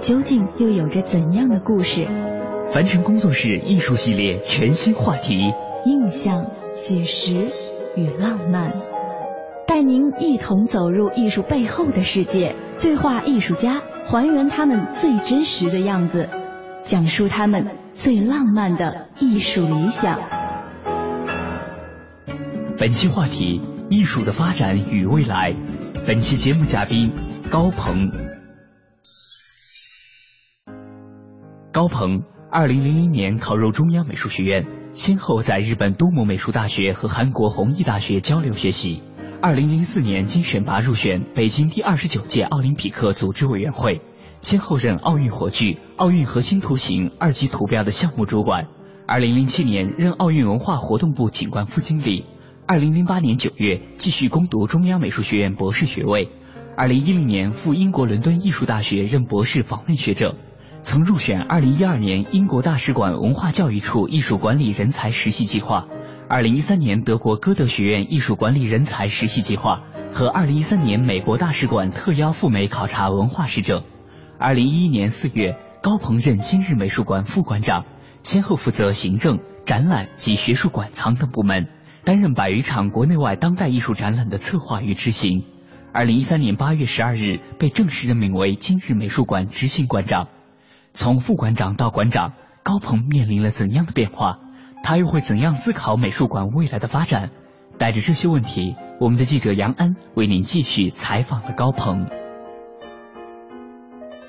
究竟又有着怎样的故事？凡尘工作室艺术系列全新话题：印象、写实与浪漫，带您一同走入艺术背后的世界，对话艺术家，还原他们最真实的样子，讲述他们最浪漫的艺术理想。本期话题：艺术的发展与未来。本期节目嘉宾：高鹏。高鹏，二零零零年考入中央美术学院，先后在日本多摩美术大学和韩国弘毅大学交流学习。二零零四年经选拔入选北京第二十九届奥林匹克组织委员会，先后任奥运火炬、奥运核心图形二级图标的项目主管。二零零七年任奥运文化活动部景观副经理。二零零八年九月继续攻读中央美术学院博士学位。二零一零年赴英国伦敦艺术大学任博士访问学者。曾入选2012年英国大使馆文化教育处艺术管理人才实习计划，2013年德国歌德学院艺术管理人才实习计划和2013年美国大使馆特邀赴美考察文化使者。2011年4月，高鹏任今日美术馆副馆长，先后负责行政、展览及学术馆藏等部门，担任百余场国内外当代艺术展览的策划与执行。2013年8月12日，被正式任命为今日美术馆执行馆长。从副馆长到馆长，高鹏面临了怎样的变化？他又会怎样思考美术馆未来的发展？带着这些问题，我们的记者杨安为您继续采访了高鹏。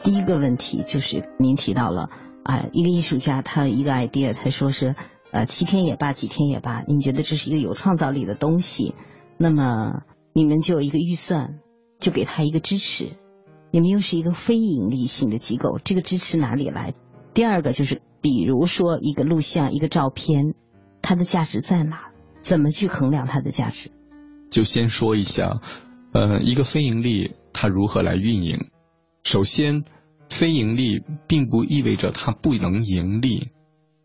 第一个问题就是您提到了啊，一个艺术家他一个 idea，他说是呃七天也罢，几天也罢，您觉得这是一个有创造力的东西，那么你们就有一个预算，就给他一个支持。你们又是一个非盈利性的机构，这个支持哪里来？第二个就是，比如说一个录像、一个照片，它的价值在哪？怎么去衡量它的价值？就先说一下，呃，一个非盈利它如何来运营？首先，非盈利并不意味着它不能盈利。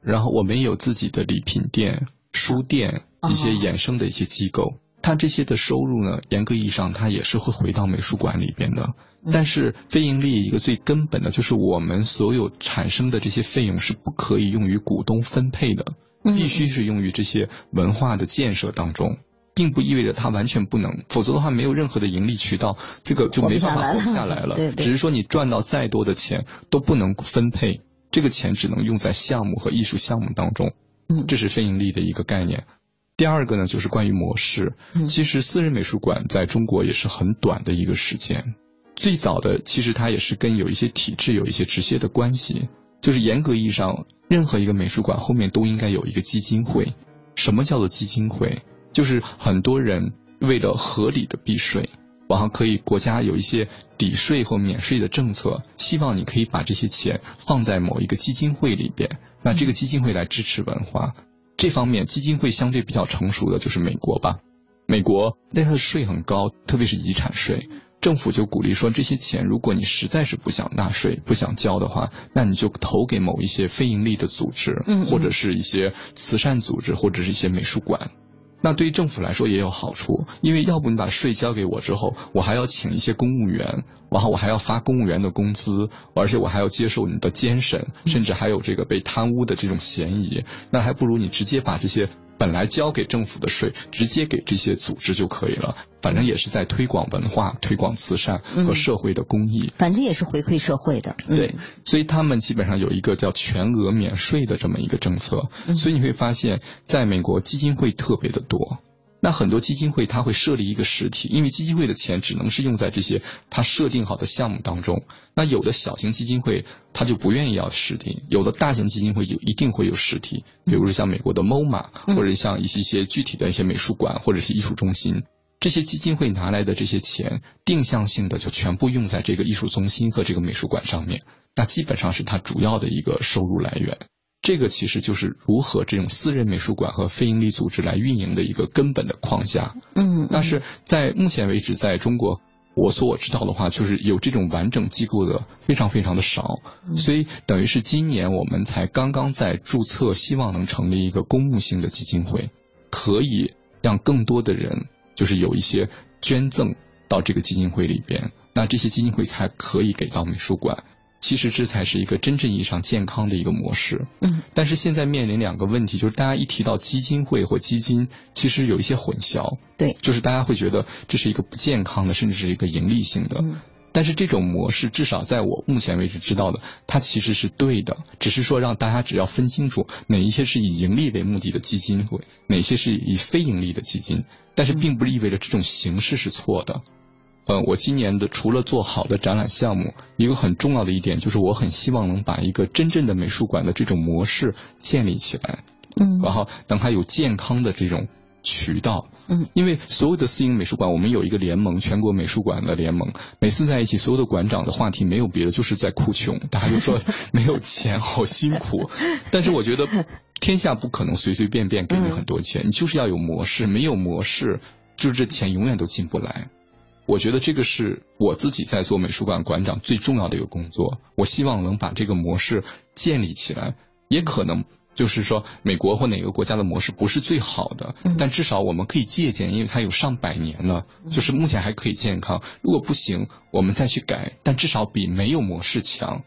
然后我们有自己的礼品店、书店一些衍生的一些机构。它这些的收入呢，严格意义上，它也是会回到美术馆里边的。但是非盈利一个最根本的，就是我们所有产生的这些费用是不可以用于股东分配的，必须是用于这些文化的建设当中，并不意味着它完全不能，否则的话没有任何的盈利渠道，这个就没办法活下来了。只是说你赚到再多的钱都不能分配，这个钱只能用在项目和艺术项目当中。嗯这是非盈利的一个概念。第二个呢，就是关于模式。其实私人美术馆在中国也是很短的一个时间。最早的其实它也是跟有一些体制有一些直接的关系。就是严格意义上，任何一个美术馆后面都应该有一个基金会。什么叫做基金会？就是很多人为了合理的避税，然后可以国家有一些抵税或免税的政策，希望你可以把这些钱放在某一个基金会里边，那这个基金会来支持文化。这方面基金会相对比较成熟的就是美国吧，美国但它的税很高，特别是遗产税，政府就鼓励说这些钱如果你实在是不想纳税、不想交的话，那你就投给某一些非盈利的组织，或者是一些慈善组织，或者是一些美术馆。那对于政府来说也有好处，因为要不你把税交给我之后，我还要请一些公务员，然后我还要发公务员的工资，而且我还要接受你的监审，甚至还有这个被贪污的这种嫌疑。那还不如你直接把这些本来交给政府的税直接给这些组织就可以了，反正也是在推广文化、推广慈善和社会的公益，反正也是回馈社会的。对，所以他们基本上有一个叫全额免税的这么一个政策，所以你会发现在美国基金会特别的多。那很多基金会它会设立一个实体，因为基金会的钱只能是用在这些它设定好的项目当中。那有的小型基金会它就不愿意要实体，有的大型基金会就一定会有实体，比如说像美国的 MoMA，或者像一些些具体的一些美术馆或者是艺术中心，这些基金会拿来的这些钱，定向性的就全部用在这个艺术中心和这个美术馆上面，那基本上是它主要的一个收入来源。这个其实就是如何这种私人美术馆和非营利组织来运营的一个根本的框架。嗯，但是在目前为止，在中国，我所我知道的话，就是有这种完整机构的非常非常的少，所以等于是今年我们才刚刚在注册，希望能成立一个公募性的基金会，可以让更多的人就是有一些捐赠到这个基金会里边，那这些基金会才可以给到美术馆。其实这才是一个真正意义上健康的一个模式。嗯，但是现在面临两个问题，就是大家一提到基金会或基金，其实有一些混淆。对，就是大家会觉得这是一个不健康的，甚至是一个盈利性的。嗯，但是这种模式，至少在我目前为止知道的，它其实是对的。只是说让大家只要分清楚哪一些是以盈利为目的的基金会，哪些是以非盈利的基金。但是并不意味着这种形式是错的。呃，我今年的除了做好的展览项目，一个很重要的一点就是我很希望能把一个真正的美术馆的这种模式建立起来，嗯，然后等它有健康的这种渠道，嗯，因为所有的私营美术馆，我们有一个联盟，全国美术馆的联盟，每次在一起，所有的馆长的话题没有别的，就是在哭穷，大家就说 没有钱，好辛苦，但是我觉得天下不可能随随便便给你很多钱，你就是要有模式，没有模式，就是这钱永远都进不来。我觉得这个是我自己在做美术馆馆长最重要的一个工作。我希望能把这个模式建立起来，也可能就是说美国或哪个国家的模式不是最好的，但至少我们可以借鉴，因为它有上百年了，就是目前还可以健康。如果不行，我们再去改，但至少比没有模式强。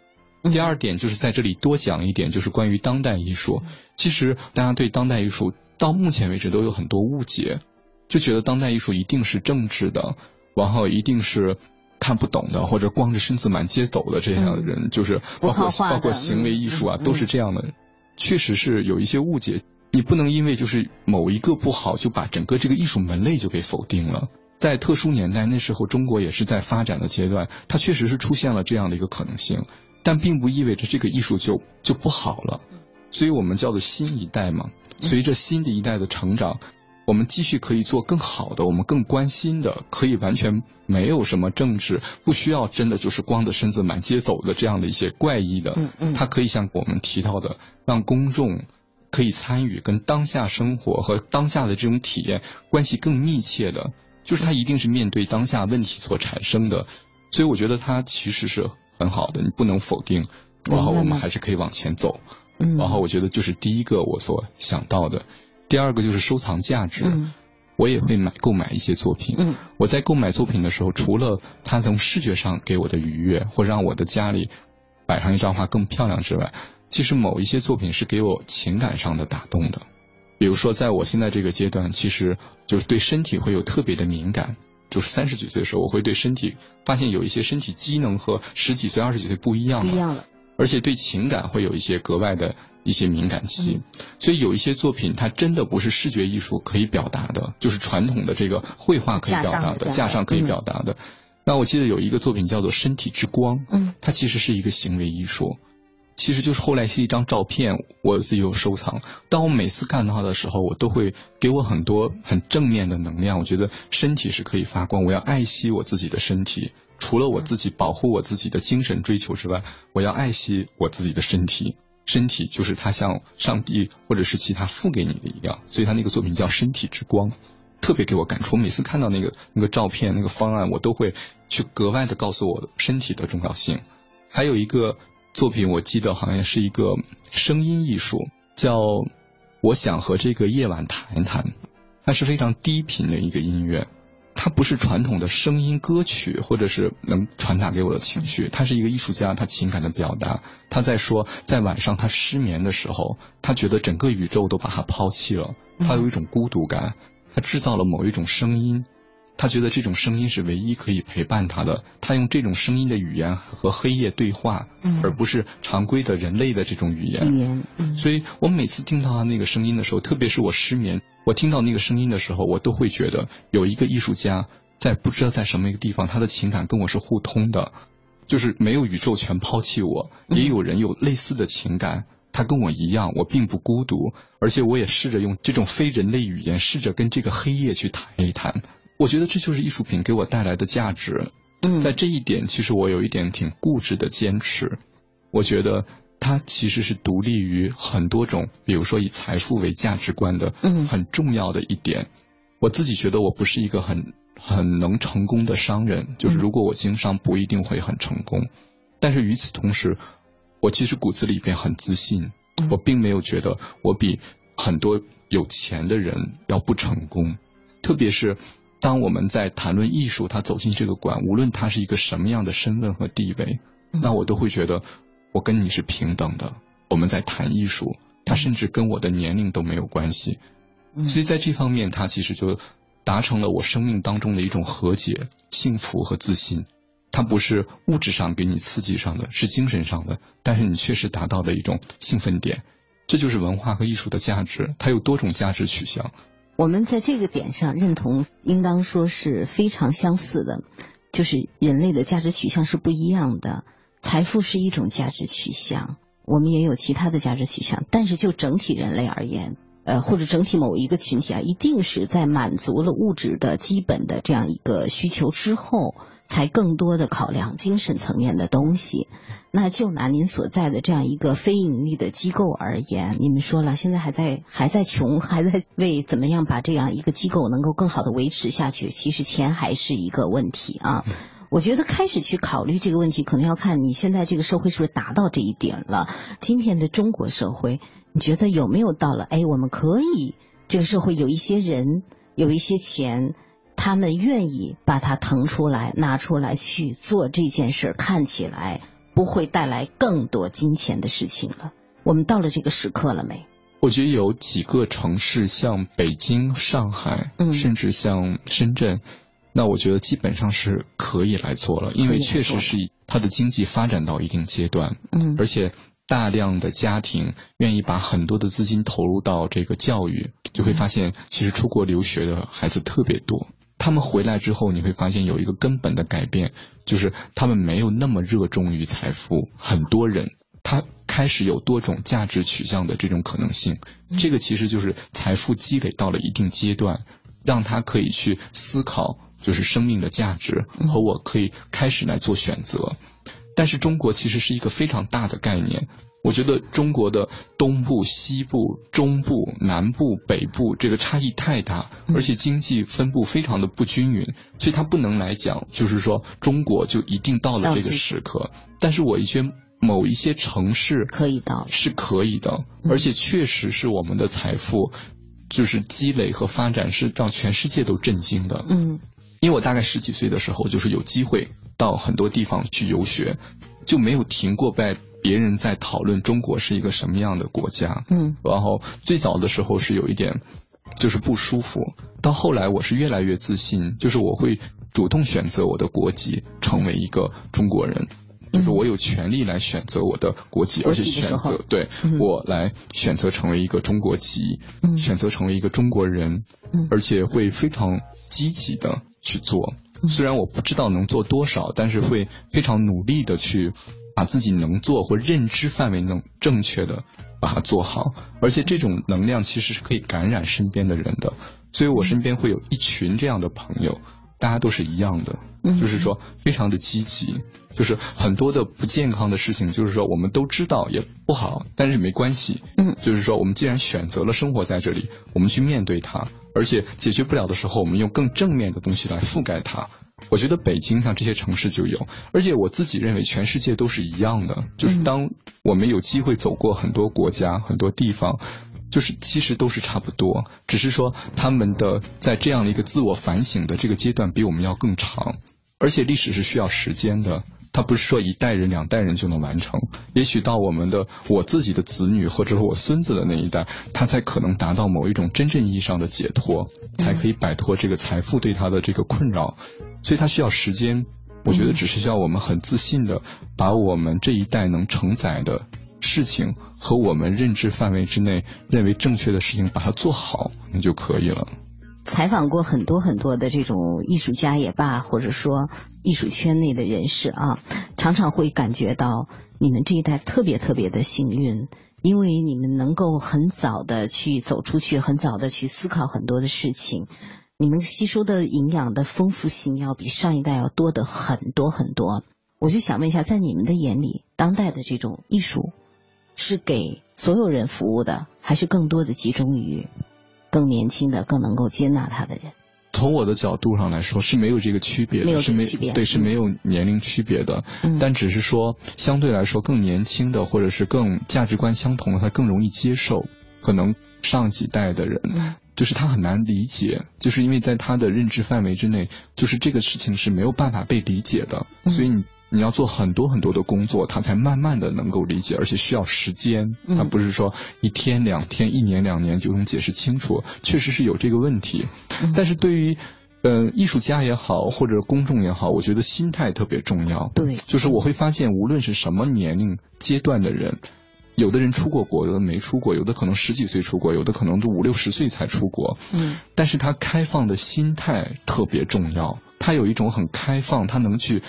第二点就是在这里多讲一点，就是关于当代艺术。其实大家对当代艺术到目前为止都有很多误解，就觉得当代艺术一定是政治的。然后一定是看不懂的，或者光着身子满街走的这样的人，就是包括包括行为艺术啊，都是这样的。确实是有一些误解，你不能因为就是某一个不好，就把整个这个艺术门类就给否定了。在特殊年代，那时候中国也是在发展的阶段，它确实是出现了这样的一个可能性，但并不意味着这个艺术就就不好了。所以我们叫做新一代嘛，随着新的一代的成长。我们继续可以做更好的，我们更关心的，可以完全没有什么政治，不需要真的就是光着身子满街走的这样的一些怪异的。嗯嗯，它可以像我们提到的，让公众可以参与，跟当下生活和当下的这种体验关系更密切的，就是它一定是面对当下问题所产生的。所以我觉得它其实是很好的，你不能否定。然后我们还是可以往前走。嗯，然后我觉得就是第一个我所想到的。第二个就是收藏价值，我也会买购买一些作品。嗯，我在购买作品的时候，除了它从视觉上给我的愉悦，或让我的家里摆上一张画更漂亮之外，其实某一些作品是给我情感上的打动的。比如说，在我现在这个阶段，其实就是对身体会有特别的敏感。就是三十几岁的时候，我会对身体发现有一些身体机能和十几岁、二十几岁不一样了不一样了，而且对情感会有一些格外的。一些敏感期，所以有一些作品，它真的不是视觉艺术可以表达的，就是传统的这个绘画可以表达的，架上可以表达的。那我记得有一个作品叫做《身体之光》，嗯，它其实是一个行为艺术，其实就是后来是一张照片，我自己有收藏。当我每次看到它的时候，我都会给我很多很正面的能量。我觉得身体是可以发光，我要爱惜我自己的身体。除了我自己保护我自己的精神追求之外，我要爱惜我自己的身体。身体就是他像上帝或者是其他付给你的一样，所以他那个作品叫《身体之光》，特别给我感触。我每次看到那个那个照片、那个方案，我都会去格外的告诉我身体的重要性。还有一个作品，我记得好像是一个声音艺术，叫《我想和这个夜晚谈一谈》，它是非常低频的一个音乐。它不是传统的声音歌曲，或者是能传达给我的情绪。他是一个艺术家，他情感的表达。他在说，在晚上他失眠的时候，他觉得整个宇宙都把他抛弃了，他有一种孤独感。他制造了某一种声音，他觉得这种声音是唯一可以陪伴他的。他用这种声音的语言和黑夜对话，而不是常规的人类的这种语言。语言，所以我每次听到他那个声音的时候，特别是我失眠，我听到那个声音的时候，我都会觉得有一个艺术家在不知道在什么一个地方，他的情感跟我是互通的，就是没有宇宙全抛弃我，也有人有类似的情感。他跟我一样，我并不孤独，而且我也试着用这种非人类语言，试着跟这个黑夜去谈一谈。我觉得这就是艺术品给我带来的价值。嗯，在这一点，其实我有一点挺固执的坚持。我觉得它其实是独立于很多种，比如说以财富为价值观的，嗯，很重要的一点。我自己觉得我不是一个很很能成功的商人，就是如果我经商不一定会很成功，但是与此同时。我其实骨子里边很自信，我并没有觉得我比很多有钱的人要不成功。特别是当我们在谈论艺术，他走进这个馆，无论他是一个什么样的身份和地位，那我都会觉得我跟你是平等的。我们在谈艺术，他甚至跟我的年龄都没有关系。所以在这方面，他其实就达成了我生命当中的一种和解、幸福和自信。它不是物质上给你刺激上的，是精神上的，但是你确实达到的一种兴奋点，这就是文化和艺术的价值，它有多种价值取向。我们在这个点上认同，应当说是非常相似的，就是人类的价值取向是不一样的。财富是一种价值取向，我们也有其他的价值取向，但是就整体人类而言。呃，或者整体某一个群体啊，一定是在满足了物质的基本的这样一个需求之后，才更多的考量精神层面的东西。那就拿您所在的这样一个非盈利的机构而言，你们说了，现在还在还在穷，还在为怎么样把这样一个机构能够更好的维持下去，其实钱还是一个问题啊。我觉得开始去考虑这个问题，可能要看你现在这个社会是不是达到这一点了。今天的中国社会，你觉得有没有到了？哎，我们可以这个社会有一些人，有一些钱，他们愿意把它腾出来，拿出来去做这件事，看起来不会带来更多金钱的事情了。我们到了这个时刻了没？我觉得有几个城市，像北京、上海，嗯，甚至像深圳。那我觉得基本上是可以来做了，因为确实是它的经济发展到一定阶段，嗯，而且大量的家庭愿意把很多的资金投入到这个教育，就会发现其实出国留学的孩子特别多。他们回来之后，你会发现有一个根本的改变，就是他们没有那么热衷于财富，很多人他开始有多种价值取向的这种可能性。这个其实就是财富积累到了一定阶段，让他可以去思考。就是生命的价值和我可以开始来做选择，但是中国其实是一个非常大的概念。我觉得中国的东部、西部、中部、南部、北部这个差异太大，而且经济分布非常的不均匀，所以它不能来讲，就是说中国就一定到了这个时刻。但是我一些某一些城市可以到，是可以的，而且确实是我们的财富，就是积累和发展是让全世界都震惊的。嗯。因为我大概十几岁的时候，就是有机会到很多地方去游学，就没有停过被别人在讨论中国是一个什么样的国家。嗯，然后最早的时候是有一点就是不舒服，到后来我是越来越自信，就是我会主动选择我的国籍，成为一个中国人，就是我有权利来选择我的国籍，而且选择对我来选择成为一个中国籍，选择成为一个中国人，而且会非常积极的。去做，虽然我不知道能做多少，但是会非常努力的去把自己能做或认知范围能正确的把它做好，而且这种能量其实是可以感染身边的人的，所以我身边会有一群这样的朋友。大家都是一样的，就是说非常的积极，就是很多的不健康的事情，就是说我们都知道也不好，但是没关系，嗯，就是说我们既然选择了生活在这里，我们去面对它，而且解决不了的时候，我们用更正面的东西来覆盖它。我觉得北京像这些城市就有，而且我自己认为全世界都是一样的，就是当我们有机会走过很多国家、很多地方。就是其实都是差不多，只是说他们的在这样的一个自我反省的这个阶段比我们要更长，而且历史是需要时间的，它不是说一代人两代人就能完成，也许到我们的我自己的子女或者是我孙子的那一代，他才可能达到某一种真正意义上的解脱，才可以摆脱这个财富对他的这个困扰，所以他需要时间。我觉得只是需要我们很自信的把我们这一代能承载的事情和我们认知范围之内认为正确的事情把它做好，那就可以了。采访过很多很多的这种艺术家也罢，或者说艺术圈内的人士啊，常常会感觉到你们这一代特别特别的幸运，因为你们能够很早的去走出去，很早的去思考很多的事情。你们吸收的营养的丰富性要比上一代要多的很多很多。我就想问一下，在你们的眼里，当代的这种艺术是给所有人服务的，还是更多的集中于更年轻的、更能够接纳他的人？从我的角度上来说，是没有这个区别的，没有是没区别，对，是没有年龄区别的。嗯，但只是说，相对来说，更年轻的或者是更价值观相同的，他更容易接受。可能上几代的人。就是他很难理解，就是因为在他的认知范围之内，就是这个事情是没有办法被理解的，所以你你要做很多很多的工作，他才慢慢的能够理解，而且需要时间，他不是说一天两天、一年两年就能解释清楚，确实是有这个问题。但是对于呃艺术家也好，或者公众也好，我觉得心态特别重要。对，就是我会发现，无论是什么年龄阶段的人。有的人出过国，有的没出过，有的可能十几岁出国，有的可能都五六十岁才出国。嗯，但是他开放的心态特别重要，他有一种很开放，他能去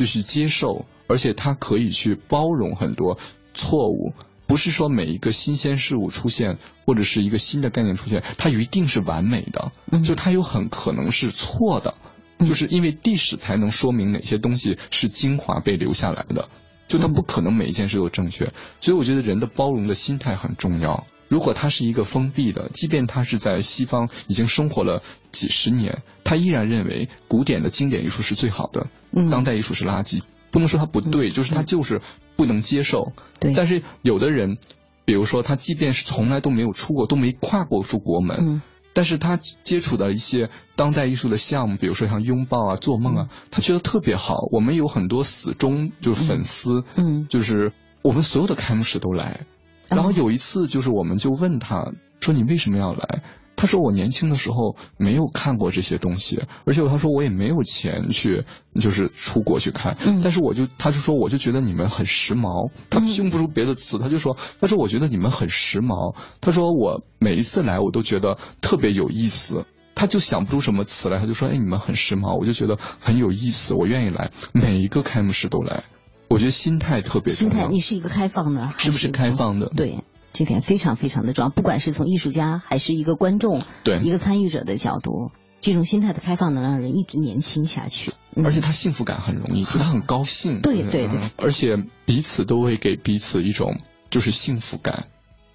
就是接受，而且他可以去包容很多错误。不是说每一个新鲜事物出现，或者是一个新的概念出现，它一定是完美的，就它有很可能是错的，就是因为历史才能说明哪些东西是精华被留下来的。就它不可能每一件事都正确，所以我觉得人的包容的心态很重要。如果他是一个封闭的，即便他是在西方已经生活了几十年，他依然认为古典的经典艺术是最好的，当代艺术是垃圾。不能说他不对，就是他就是不能接受。对。但是有的人，比如说他即便是从来都没有出过，都没跨过出国门。但是他接触到一些当代艺术的项目，比如说像拥抱啊、做梦啊，他觉得特别好。我们有很多死忠就是粉丝，嗯，就是我们所有的开幕式都来。然后有一次，就是我们就问他说：“你为什么要来？”他说我年轻的时候没有看过这些东西，而且他说我也没有钱去，就是出国去看。嗯。但是我就，他就说我就觉得你们很时髦。他用不出别的词，他就说，他说我觉得你们很时髦。他说我每一次来我都觉得特别有意思。他就想不出什么词来，他就说，哎，你们很时髦，我就觉得很有意思，我愿意来，每一个开幕式都来。我觉得心态特别重要。心态，你是一个开放的，是不是开放的？对。这点非常非常的重要，不管是从艺术家还是一个观众，对一个参与者的角度，这种心态的开放能让人一直年轻下去，而且他幸福感很容易，就他很高兴，对对对，而且彼此都会给彼此一种就是幸福感，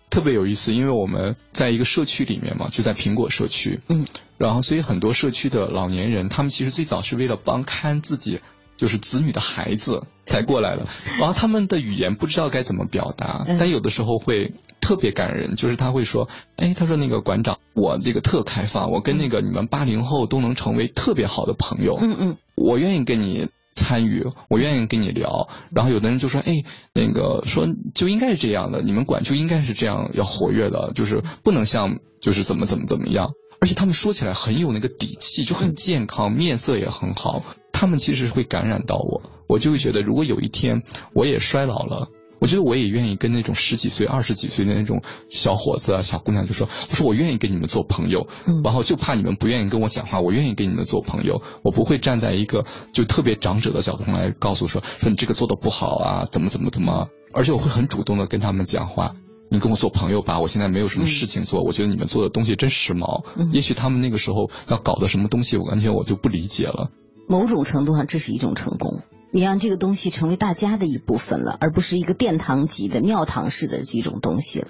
特别有意思，因为我们在一个社区里面嘛，就在苹果社区，嗯，然后所以很多社区的老年人，他们其实最早是为了帮看自己。就是子女的孩子才过来的，然后他们的语言不知道该怎么表达，但有的时候会特别感人。就是他会说：“哎，他说那个馆长，我这个特开放，我跟那个你们八零后都能成为特别好的朋友。嗯嗯，我愿意跟你参与，我愿意跟你聊。然后有的人就说：哎，那个说就应该是这样的，你们馆就应该是这样要活跃的，就是不能像就是怎么怎么怎么样。而且他们说起来很有那个底气，就很健康，面色也很好。”他们其实会感染到我，我就会觉得，如果有一天我也衰老了，我觉得我也愿意跟那种十几岁、二十几岁的那种小伙子啊、小姑娘就说，我说我愿意跟你们做朋友，然后就怕你们不愿意跟我讲话，我愿意跟你们做朋友，我不会站在一个就特别长者的角度来告诉说，说你这个做的不好啊，怎么怎么怎么，而且我会很主动的跟他们讲话，你跟我做朋友吧，我现在没有什么事情做，我觉得你们做的东西真时髦，也许他们那个时候要搞的什么东西，我完全我就不理解了。某种程度上，这是一种成功。你让这个东西成为大家的一部分了，而不是一个殿堂级的庙堂式的这种东西了，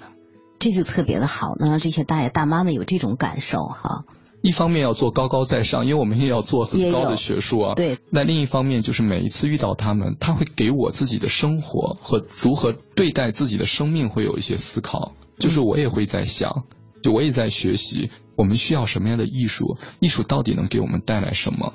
这就特别的好，能让这些大爷大妈们有这种感受哈。一方面要做高高在上，因为我们也要做很高的学术啊。对。那另一方面就是每一次遇到他们，他会给我自己的生活和如何对待自己的生命会有一些思考。就是我也会在想，就我也在学习，我们需要什么样的艺术？艺术到底能给我们带来什么？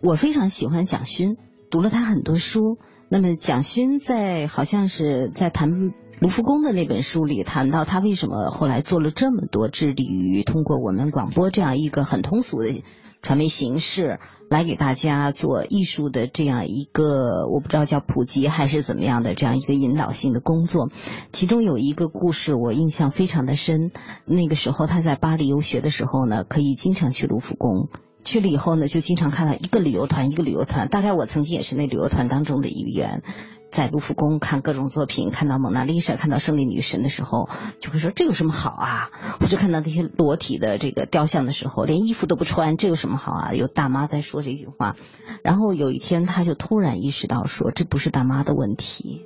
我非常喜欢蒋勋，读了他很多书。那么蒋勋在好像是在谈。卢浮宫的那本书里谈到，他为什么后来做了这么多，致力于通过我们广播这样一个很通俗的传媒形式，来给大家做艺术的这样一个，我不知道叫普及还是怎么样的这样一个引导性的工作。其中有一个故事我印象非常的深，那个时候他在巴黎游学的时候呢，可以经常去卢浮宫，去了以后呢，就经常看到一个旅游团一个旅游团，大概我曾经也是那旅游团当中的一员。在卢浮宫看各种作品，看到蒙娜丽莎，看到胜利女神的时候，就会说这有什么好啊？我就看到那些裸体的这个雕像的时候，连衣服都不穿，这有什么好啊？有大妈在说这句话。然后有一天，他就突然意识到，说这不是大妈的问题，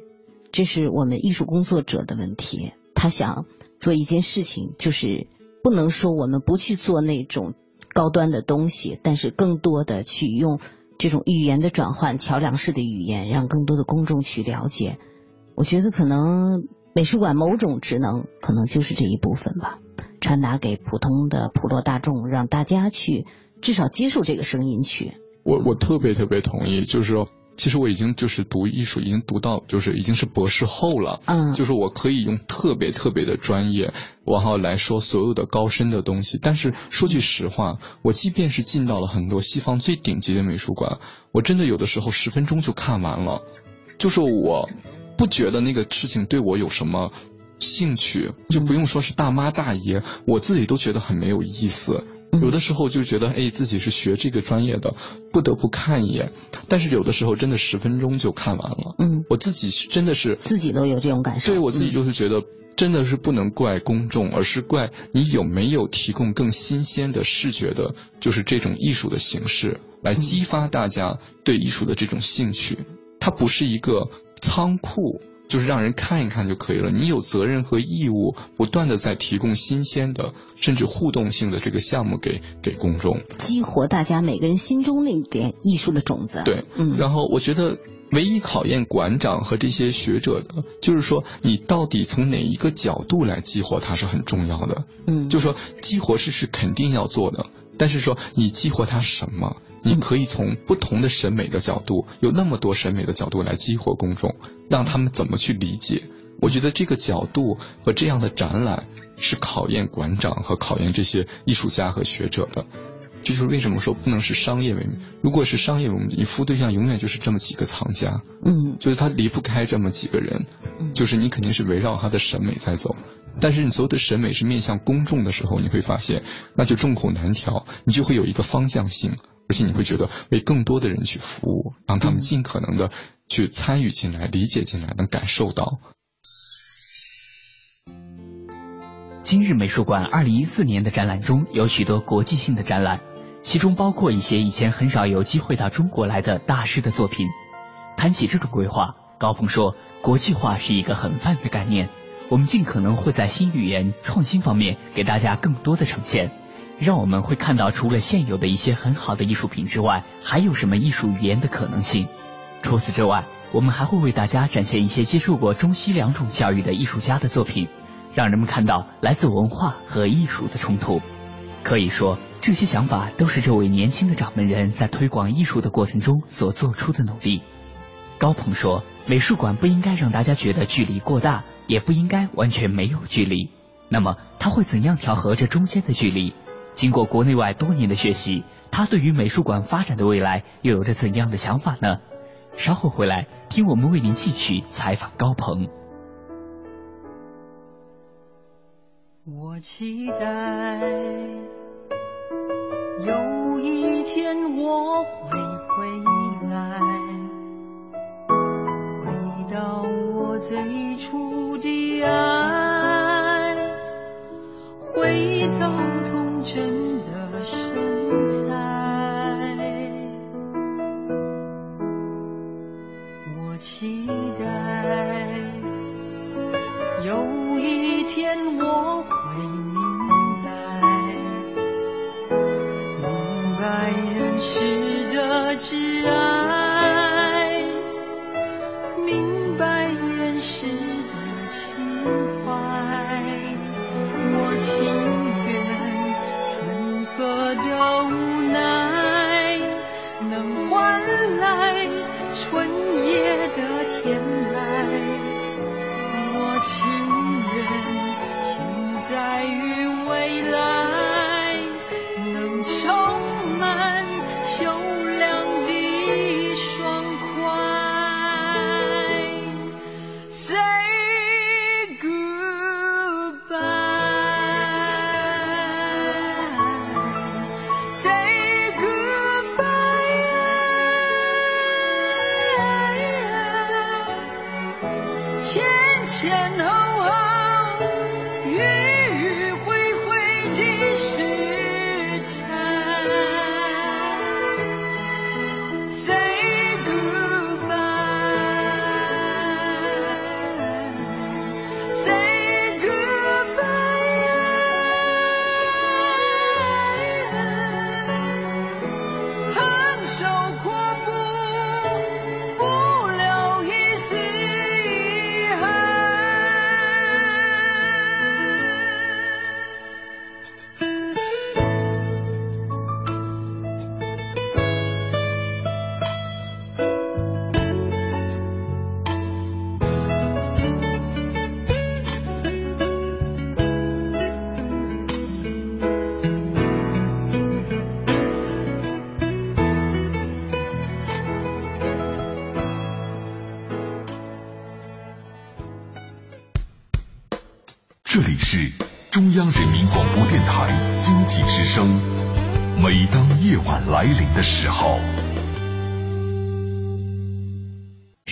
这是我们艺术工作者的问题。他想做一件事情，就是不能说我们不去做那种高端的东西，但是更多的去用。这种语言的转换，桥梁式的语言，让更多的公众去了解。我觉得可能美术馆某种职能，可能就是这一部分吧，传达给普通的普罗大众，让大家去至少接受这个声音去。我我特别特别同意，就是说。其实我已经就是读艺术，已经读到就是已经是博士后了。嗯，就是我可以用特别特别的专业，然后来说所有的高深的东西。但是说句实话，我即便是进到了很多西方最顶级的美术馆，我真的有的时候十分钟就看完了。就是我不觉得那个事情对我有什么兴趣，就不用说是大妈大爷，我自己都觉得很没有意思。有的时候就觉得，哎，自己是学这个专业的，不得不看一眼。但是有的时候真的十分钟就看完了。嗯，我自己真的是自己都有这种感受。所以我自己就是觉得，真的是不能怪公众，而是怪你有没有提供更新鲜的视觉的，就是这种艺术的形式，来激发大家对艺术的这种兴趣。它不是一个仓库。就是让人看一看就可以了。你有责任和义务不断的在提供新鲜的，甚至互动性的这个项目给给公众，激活大家每个人心中那点艺术的种子。对，嗯。然后我觉得唯一考验馆长和这些学者的，就是说你到底从哪一个角度来激活它是很重要的。嗯。就是说激活是是肯定要做的，但是说你激活它什么？你可以从不同的审美的角度，有那么多审美的角度来激活公众，让他们怎么去理解？我觉得这个角度和这样的展览是考验馆长和考验这些艺术家和学者的。这就是为什么说不能是商业为名。如果是商业为名，你服务对象永远就是这么几个藏家，嗯，就是他离不开这么几个人，就是你肯定是围绕他的审美在走。但是你所有的审美是面向公众的时候，你会发现那就众口难调，你就会有一个方向性。而且你会觉得为更多的人去服务，让他们尽可能的去参与进来、理解进来、能感受到。今日美术馆二零一四年的展览中有许多国际性的展览，其中包括一些以前很少有机会到中国来的大师的作品。谈起这种规划，高峰说，国际化是一个很泛的概念，我们尽可能会在新语言创新方面给大家更多的呈现。让我们会看到，除了现有的一些很好的艺术品之外，还有什么艺术语言的可能性？除此之外，我们还会为大家展现一些接受过中西两种教育的艺术家的作品，让人们看到来自文化和艺术的冲突。可以说，这些想法都是这位年轻的掌门人在推广艺术的过程中所做出的努力。高鹏说：“美术馆不应该让大家觉得距离过大，也不应该完全没有距离。那么，他会怎样调和这中间的距离？”经过国内外多年的学习，他对于美术馆发展的未来又有着怎样的想法呢？稍后回来听我们为您继续采访高鹏。我期待有一天我会回来，回到我最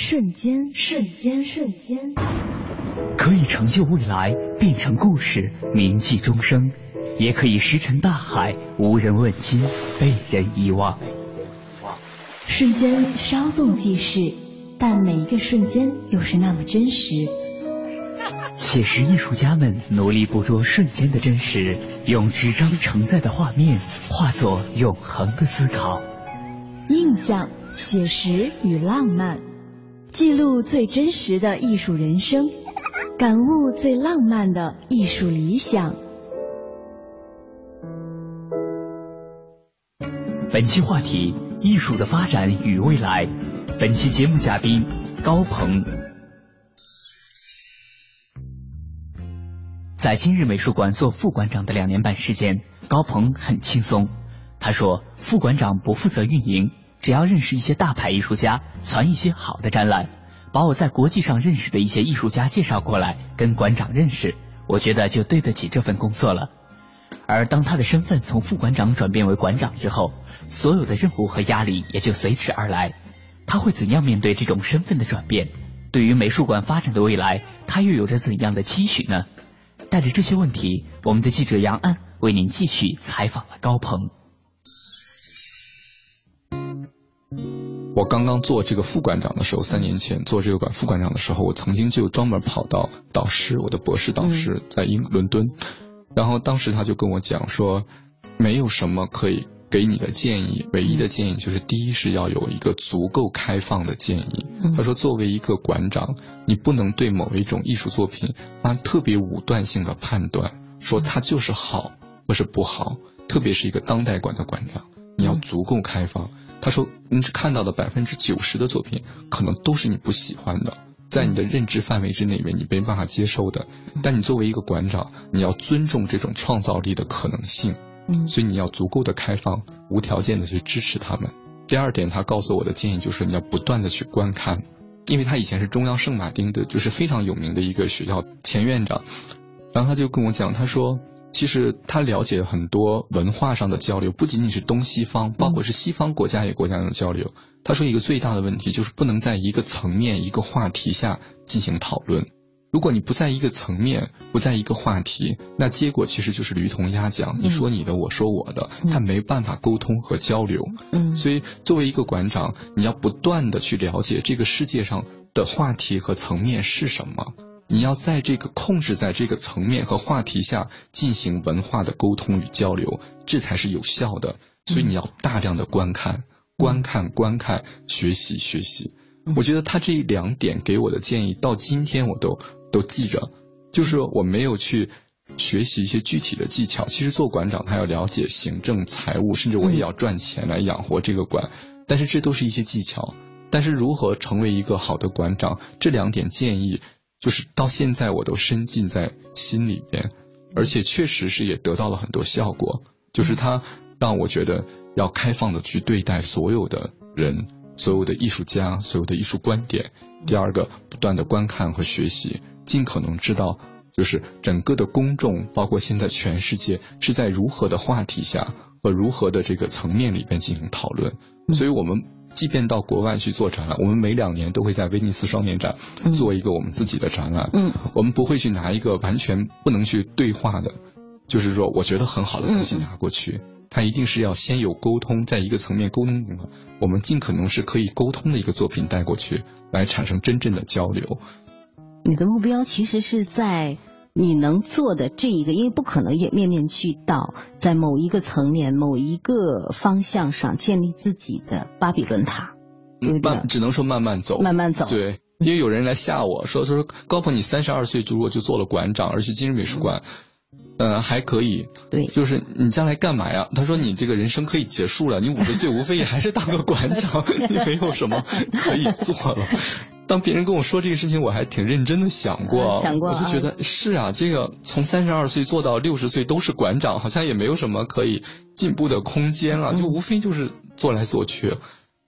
瞬间，瞬间，瞬间，可以成就未来，变成故事，铭记终生；也可以石沉大海，无人问津，被人遗忘。瞬间稍纵即逝，但每一个瞬间又是那么真实。写实艺术家们努力捕捉瞬间的真实，用纸张承载的画面化作永恒的思考。印象、写实与浪漫，记录最真实的艺术人生，感悟最浪漫的艺术理想。本期话题：艺术的发展与未来。本期节目嘉宾高鹏。在今日美术馆做副馆长的两年半时间，高鹏很轻松。他说，副馆长不负责运营，只要认识一些大牌艺术家，传一些好的展览，把我在国际上认识的一些艺术家介绍过来，跟馆长认识，我觉得就对得起这份工作了。而当他的身份从副馆长转变为馆长之后，所有的任务和压力也就随之而来。他会怎样面对这种身份的转变？对于美术馆发展的未来，他又有着怎样的期许呢？带着这些问题，我们的记者杨安为您继续采访了高鹏。我刚刚做这个副馆长的时候，三年前做这个馆副馆长的时候，我曾经就专门跑到导师，我的博士导师在英伦敦，然后当时他就跟我讲说，没有什么可以给你的建议，唯一的建议就是第一是要有一个足够开放的建议。他说，作为一个馆长，你不能对某一种艺术作品发特别武断性的判断，说它就是好或是不好，特别是一个当代馆的馆长，你要足够开放。他说，你看到的百分之九十的作品，可能都是你不喜欢的，在你的认知范围之内面，你没办法接受的。但你作为一个馆长，你要尊重这种创造力的可能性，嗯所以你要足够的开放，无条件的去支持他们。第二点，他告诉我的建议就是你要不断的去观看，因为他以前是中央圣马丁的，就是非常有名的一个学校前院长，然后他就跟我讲，他说。其实他了解很多文化上的交流，不仅仅是东西方，包括是西方国家与国家的交流。他说一个最大的问题就是不能在一个层面、一个话题下进行讨论。如果你不在一个层面，不在一个话题，那结果其实就是驴同鸭讲，你说你的，我说我的，他没办法沟通和交流。嗯所以作为一个馆长，你要不断的去了解这个世界上的话题和层面是什么。你要在这个控制在这个层面和话题下进行文化的沟通与交流，这才是有效的。所以你要大量的观看、观看、观看，学习学习。我觉得他这两点给我的建议，到今天我都都记着，就是我没有去学习一些具体的技巧。其实做馆长，他要了解行政、财务，甚至我也要赚钱来养活这个馆。但是这都是一些技巧。但是如何成为一个好的馆长，这两点建议，就是到现在我都深浸在心里边，而且确实是也得到了很多效果。就是他让我觉得要开放的去对待所有的人。所有的艺术家，所有的艺术观点。第二个，不断的观看和学习，尽可能知道，就是整个的公众，包括现在全世界是在如何的话题下和如何的这个层面里边进行讨论。所以，我们即便到国外去做展览，我们每两年都会在威尼斯双年展做一个我们自己的展览。嗯，我们不会去拿一个完全不能去对话的，就是说我觉得很好的东西拿过去。它一定是要先有沟通，在一个层面沟通情况，我们尽可能是可以沟通的一个作品带过去，来产生真正的交流。你的目标其实是在你能做的这一个，因为不可能也面面俱到，在某一个层面、某一个方向上建立自己的巴比伦塔。慢，只能说慢慢走，慢慢走。对，因为有人来吓我说，他说高鹏，你三十二岁如果就做了馆长，而且今日美术馆。呃，还可以，对，就是你将来干嘛呀？他说你这个人生可以结束了，你五十岁无非也还是当个馆长，你没有什么可以做了。当别人跟我说这个事情，我还挺认真的想过，想过，我就觉得是啊，这个从三十二岁做到六十岁都是馆长，好像也没有什么可以进步的空间了，就无非就是做来做去。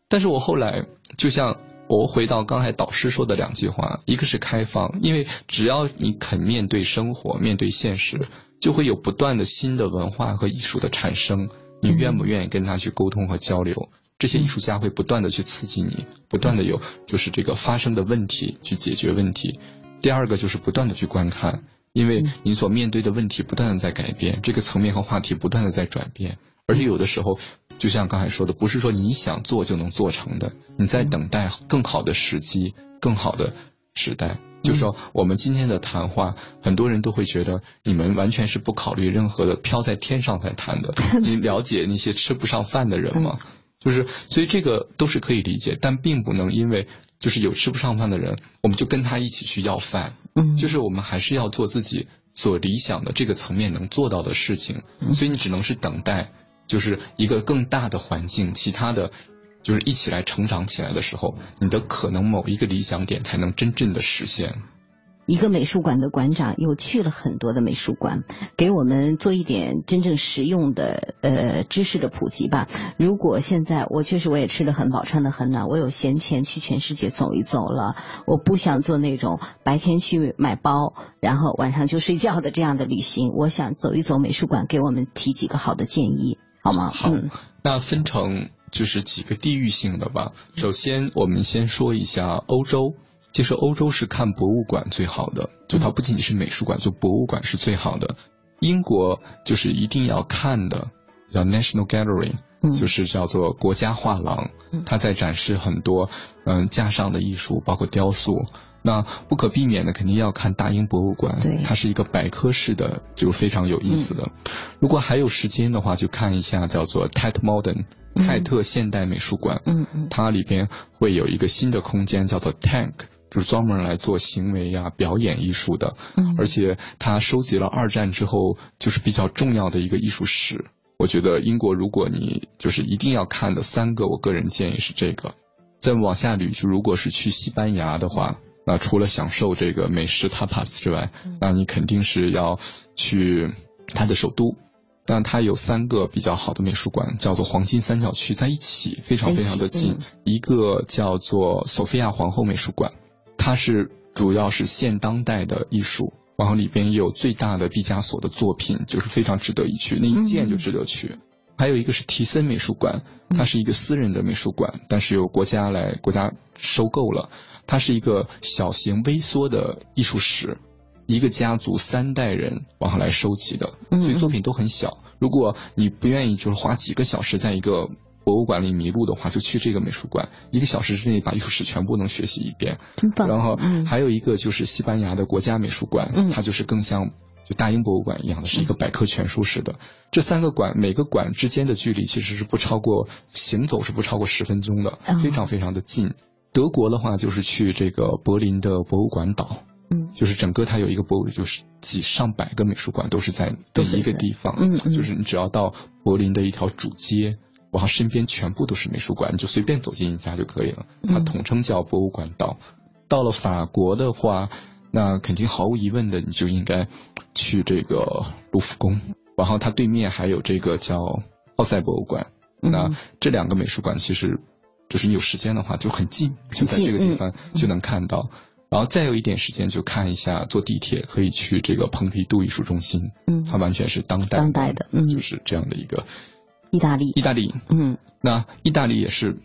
但是我后来就像。我回到刚才导师说的两句话，一个是开放，因为只要你肯面对生活、面对现实，就会有不断的新的文化和艺术的产生。你愿不愿意跟他去沟通和交流？这些艺术家会不断的去刺激你，不断的有就是这个发生的问题去解决问题。第二个就是不断的去观看，因为你所面对的问题不断的在改变，这个层面和话题不断的在转变，而且有的时候。就像刚才说的，不是说你想做就能做成的，你在等待更好的时机、更好的时代。就说我们今天的谈话，很多人都会觉得你们完全是不考虑任何的飘在天上在谈的。你了解那些吃不上饭的人吗？就是所以这个都是可以理解，但并不能因为就是有吃不上饭的人，我们就跟他一起去要饭。嗯，就是我们还是要做自己所理想的这个层面能做到的事情。所以你只能是等待。就是一个更大的环境，其他的，就是一起来成长起来的时候，你的可能某一个理想点才能真正的实现。一个美术馆的馆长又去了很多的美术馆，给我们做一点真正实用的呃知识的普及吧。如果现在我确实我也吃得很饱，穿得很暖，我有闲钱去全世界走一走了，我不想做那种白天去买包，然后晚上就睡觉的这样的旅行。我想走一走美术馆，给我们提几个好的建议。好吗？好，那分成就是几个地域性的吧。首先，我们先说一下欧洲。其实欧洲是看博物馆最好的，就它不仅仅是美术馆，就博物馆是最好的。英国就是一定要看的，叫 National Gallery，就是叫做国家画廊，它在展示很多嗯架上的艺术，包括雕塑。那不可避免的肯定要看大英博物馆，它是一个百科式的，就非常有意思的。如果还有时间的话，就看一下叫做 Tate Modern 泰特现代美术馆，嗯嗯，它里边会有一个新的空间叫做 Tank，就是专门来做行为呀表演艺术的，嗯，而且他收集了二战之后就是比较重要的一个艺术史。我觉得英国如果你就是一定要看的三个，我个人建议是这个。再往下捋，就如果是去西班牙的话。那除了享受这个美食 tapas 之外，那你肯定是要去它的首都。但它有三个比较好的美术馆，叫做黄金三角区，在一起非常非常的近。一个叫做索菲亚皇后美术馆，它是主要是现当代的艺术，然后里边也有最大的毕加索的作品，就是非常值得一去，那一件就值得去。还有一个是提森美术馆，它是一个私人的美术馆，但是由国家来国家收购了。它是一个小型微缩的艺术史，一个家族三代人往上来收集的，所以作品都很小。如果你不愿意就是花几个小时在一个博物馆里迷路的话，就去这个美术馆，一个小时之内把艺术史全部能学习一遍。然后还有一个就是西班牙的国家美术馆，它就是更像就大英博物馆一样的，是一个百科全书式的。这三个馆每个馆之间的距离其实是不超过行走是不超过十分钟的，非常非常的近。德国的话就是去这个柏林的博物馆岛，嗯，就是整个它有一个博物，就是几上百个美术馆都是在同一个地方，就是你只要到柏林的一条主街，然后身边全部都是美术馆，你就随便走进一家就可以了。它嗯统称叫博物馆岛。到了法国的话，那肯定毫无疑问的，你就应该去这个卢浮宫，然后它对面还有这个叫奥赛博物馆。那嗯这两个美术馆其实就是你有时间的话就很近，就在这个地方就能看到。然后再有一点时间就看一下，坐地铁可以去这个蓬皮杜艺术中心，嗯它完全是当代当代的嗯就是这样的一个意大利意大利。嗯那意大利也是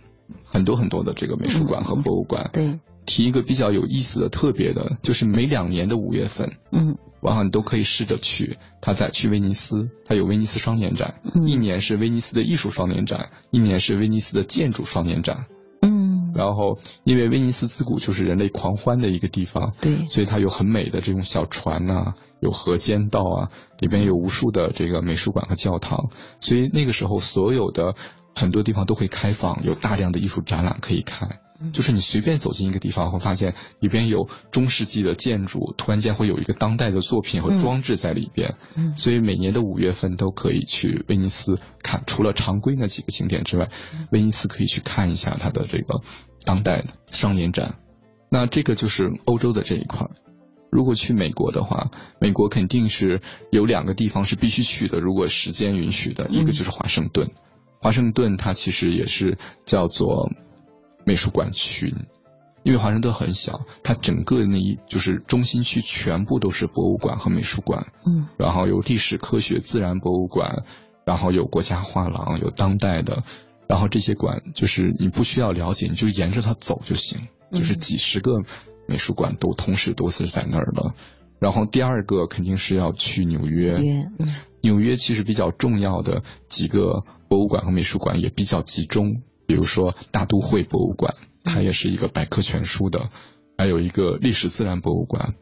很多很多的这个美术馆和博物馆。对提一个比较有意思的、特别的，就是每两年的五月份，嗯然后你都可以试着去。他在去威尼斯，他有威尼斯双年展，嗯一年是威尼斯的艺术双年展，一年是威尼斯的建筑双年展。嗯然后，因为威尼斯自古就是人类狂欢的一个地方，对所以它有很美的这种小船呐、有河间道啊，里边有无数的这个美术馆和教堂，所以那个时候所有的很多地方都会开放，有大量的艺术展览可以看。就是你随便走进一个地方，会发现里边有中世纪的建筑，突然间会有一个当代的作品和装置在里边。嗯所以每年的五月份都可以去威尼斯看，除了常规那几个景点之外，威尼斯可以去看一下它的这个当代的双年展。那这个就是欧洲的这一块儿。如果去美国的话，美国肯定是有两个地方是必须去的，如果时间允许的，一个就是华盛顿。华盛顿它其实也是叫做美术馆群，因为华盛顿很小，它整个那一就是中心区全部都是博物馆和美术馆，嗯。然后有历史、科学、自然博物馆，然后有国家画廊，有当代的，然后这些馆就是你不需要了解，你就沿着它走就行，嗯就是几十个美术馆都同时都是在那儿的。然后第二个肯定是要去纽约，约嗯。纽约其实比较重要的几个博物馆和美术馆也比较集中，比如说大都会博物馆，它也是一个百科全书的，还有一个历史自然博物馆，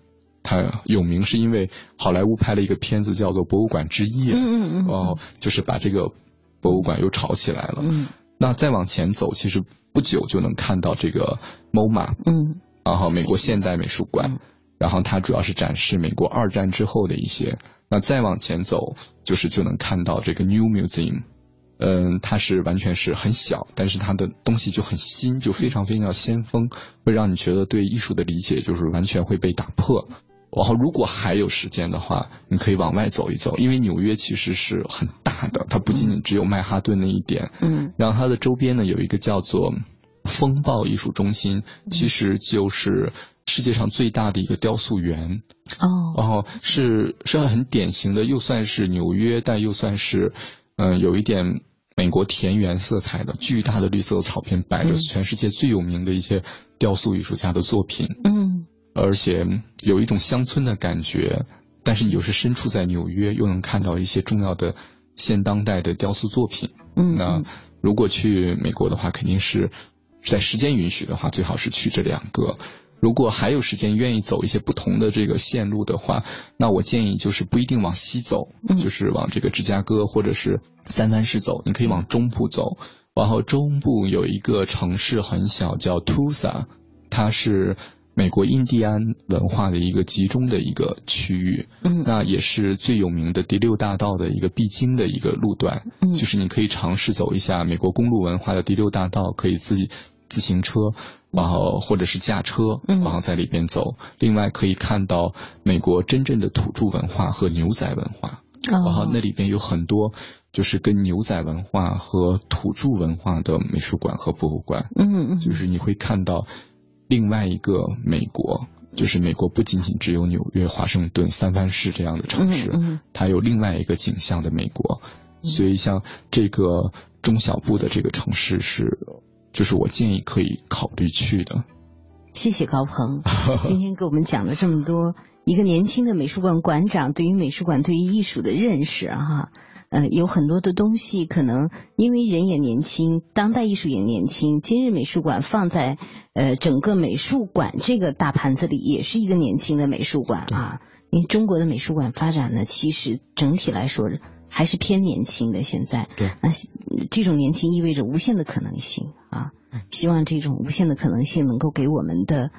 它有名是因为好莱坞拍了一个片子叫做《博物馆之夜》，嗯嗯嗯。哦，就是把这个博物馆又炒起来了。嗯。那再往前走，其实不久就能看到这个 MoMA，嗯然后美国现代美术馆嗯，然后它主要是展示美国二战之后的一些。那再往前走，就是就能看到这个 New Museum，嗯，它是完全是很小，但是它的东西就很新，就非常非常先锋，会让你觉得对艺术的理解就是完全会被打破。然后，如果还有时间的话，你可以往外走一走，因为纽约其实是很大的，它不仅仅只有曼哈顿那一点，嗯然后它的周边呢有一个叫做风暴艺术中心，其实就是世界上最大的一个雕塑园，哦。然后是是很典型的，又算是纽约，但又算是嗯、呃有一点美国田园色彩的巨大的绿色草坪，摆着嗯。全世界最有名的一些雕塑艺术家的作品，嗯。而且有一种乡村的感觉，但是你又是身处在纽约，又能看到一些重要的现当代的雕塑作品。嗯。那如果去美国的话，肯定是在时间允许的话，最好是去这两个。如果还有时间，愿意走一些不同的这个线路的话，那我建议就是不一定往西走，嗯就是往这个芝加哥或者是三藩市走，你可以往中部走。然后中部有一个城市很小，叫 Tulsa，它是美国印第安文化的一个集中的一个区域。嗯那也是最有名的第六大道的一个必经的一个路段，嗯就是你可以尝试走一下美国公路文化的第六大道，可以自己自行车，然后或者是驾车，嗯。然后在里边走。另外可以看到美国真正的土著文化和牛仔文化，然后哦那里边有很多就是跟牛仔文化和土著文化的美术馆和博物馆。嗯嗯就是你会看到另外一个美国，就是美国不仅仅只有纽约、华盛顿、三藩市这样的城市，嗯嗯它有另外一个景象的美国。所以像这个中小部的这个城市是，就是我建议可以考虑去的。谢谢高鹏，今天给我们讲了这么多，一个年轻的美术馆馆长对于美术馆、对于艺术的认识啊哈。呃，有很多的东西可能因为人也年轻，当代艺术也年轻，今日美术馆放在呃整个美术馆这个大盘子里，也是一个年轻的美术馆啊。因为中国的美术馆发展呢，其实整体来说还是偏年轻的。现在，对那这种年轻意味着无限的可能性啊。希望这种无限的可能性能够给我们的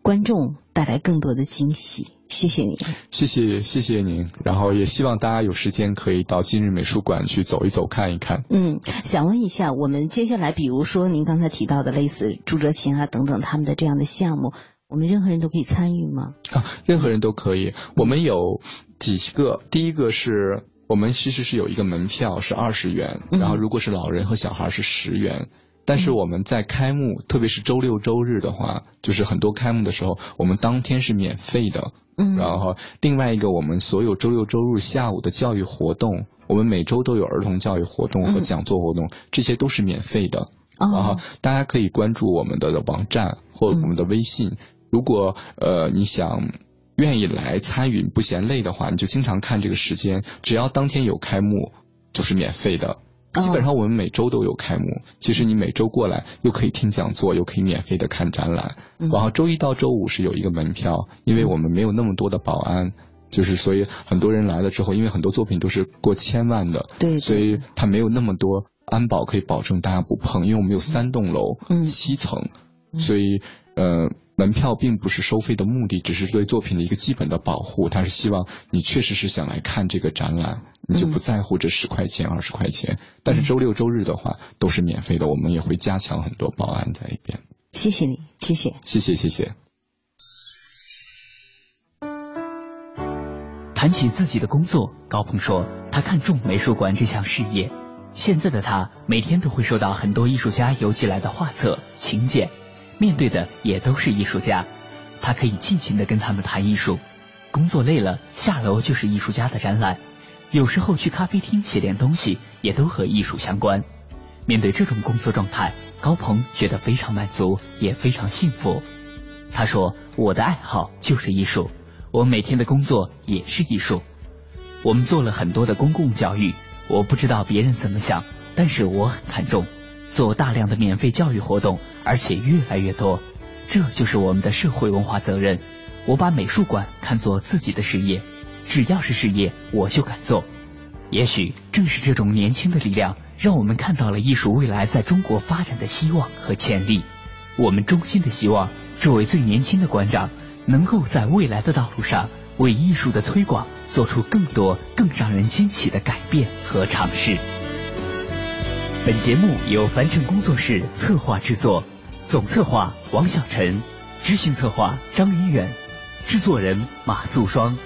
观众带来更多的惊喜。谢谢你，谢谢谢谢您，然后也希望大家有时间可以到今日美术馆去走一走看一看。嗯，想问一下，我们接下来比如说您刚才提到的类似朱哲琴啊等等他们的这样的项目，我们任何人都可以参与吗？啊，任何人都可以。我们有几个，第一个是我们其实是有一个门票是二十元，然后如果是老人和小孩是十元。但是我们在开幕，特别是周六周日的话，就是很多开幕的时候，我们当天是免费的。嗯。然后另外一个，我们所有周六周日下午的教育活动，我们每周都有儿童教育活动和讲座活动，这些都是免费的。哦。然后大家可以关注我们的网站或我们的微信。如果呃你想愿意来参与不嫌累的话，你就经常看这个时间，只要当天有开幕就是免费的。基本上我们每周都有开幕，其实你每周过来又可以听讲座，又可以免费的看展览。然后周一到周五是有一个门票，因为我们没有那么多的保安，就是所以很多人来了之后，因为很多作品都是过千万的，对，所以他没有那么多安保可以保证大家不碰，因为我们有三栋楼，七层，所以呃。门票并不是收费的目的，只是对作品的一个基本的保护。他是希望你确实是想来看这个展览，你就不在乎这十块钱、二十块钱。但是周六周日的话都是免费的，我们也会加强很多保安在里边。谢谢你，谢谢，谢谢，谢谢。谈起自己的工作，高鹏说他看重美术馆这项事业。现在的他每天都会收到很多艺术家邮寄来的画册、请柬。面对的也都是艺术家，他可以尽情的跟他们谈艺术。工作累了，下楼就是艺术家的展览。有时候去咖啡厅写点东西，也都和艺术相关。面对这种工作状态，高鹏觉得非常满足，也非常幸福。他说：“我的爱好就是艺术，我每天的工作也是艺术。我们做了很多的公共教育，我不知道别人怎么想，但是我很看重。”做大量的免费教育活动，而且越来越多，这就是我们的社会文化责任。我把美术馆看作自己的事业，只要是事业，我就敢做。也许正是这种年轻的力量，让我们看到了艺术未来在中国发展的希望和潜力。我们衷心的希望，这位最年轻的馆长，能够在未来的道路上，为艺术的推广做出更多更让人惊喜的改变和尝试。本节目由樊城工作室策划制作，总策划王小晨，执行策划张林远，制作人马素双。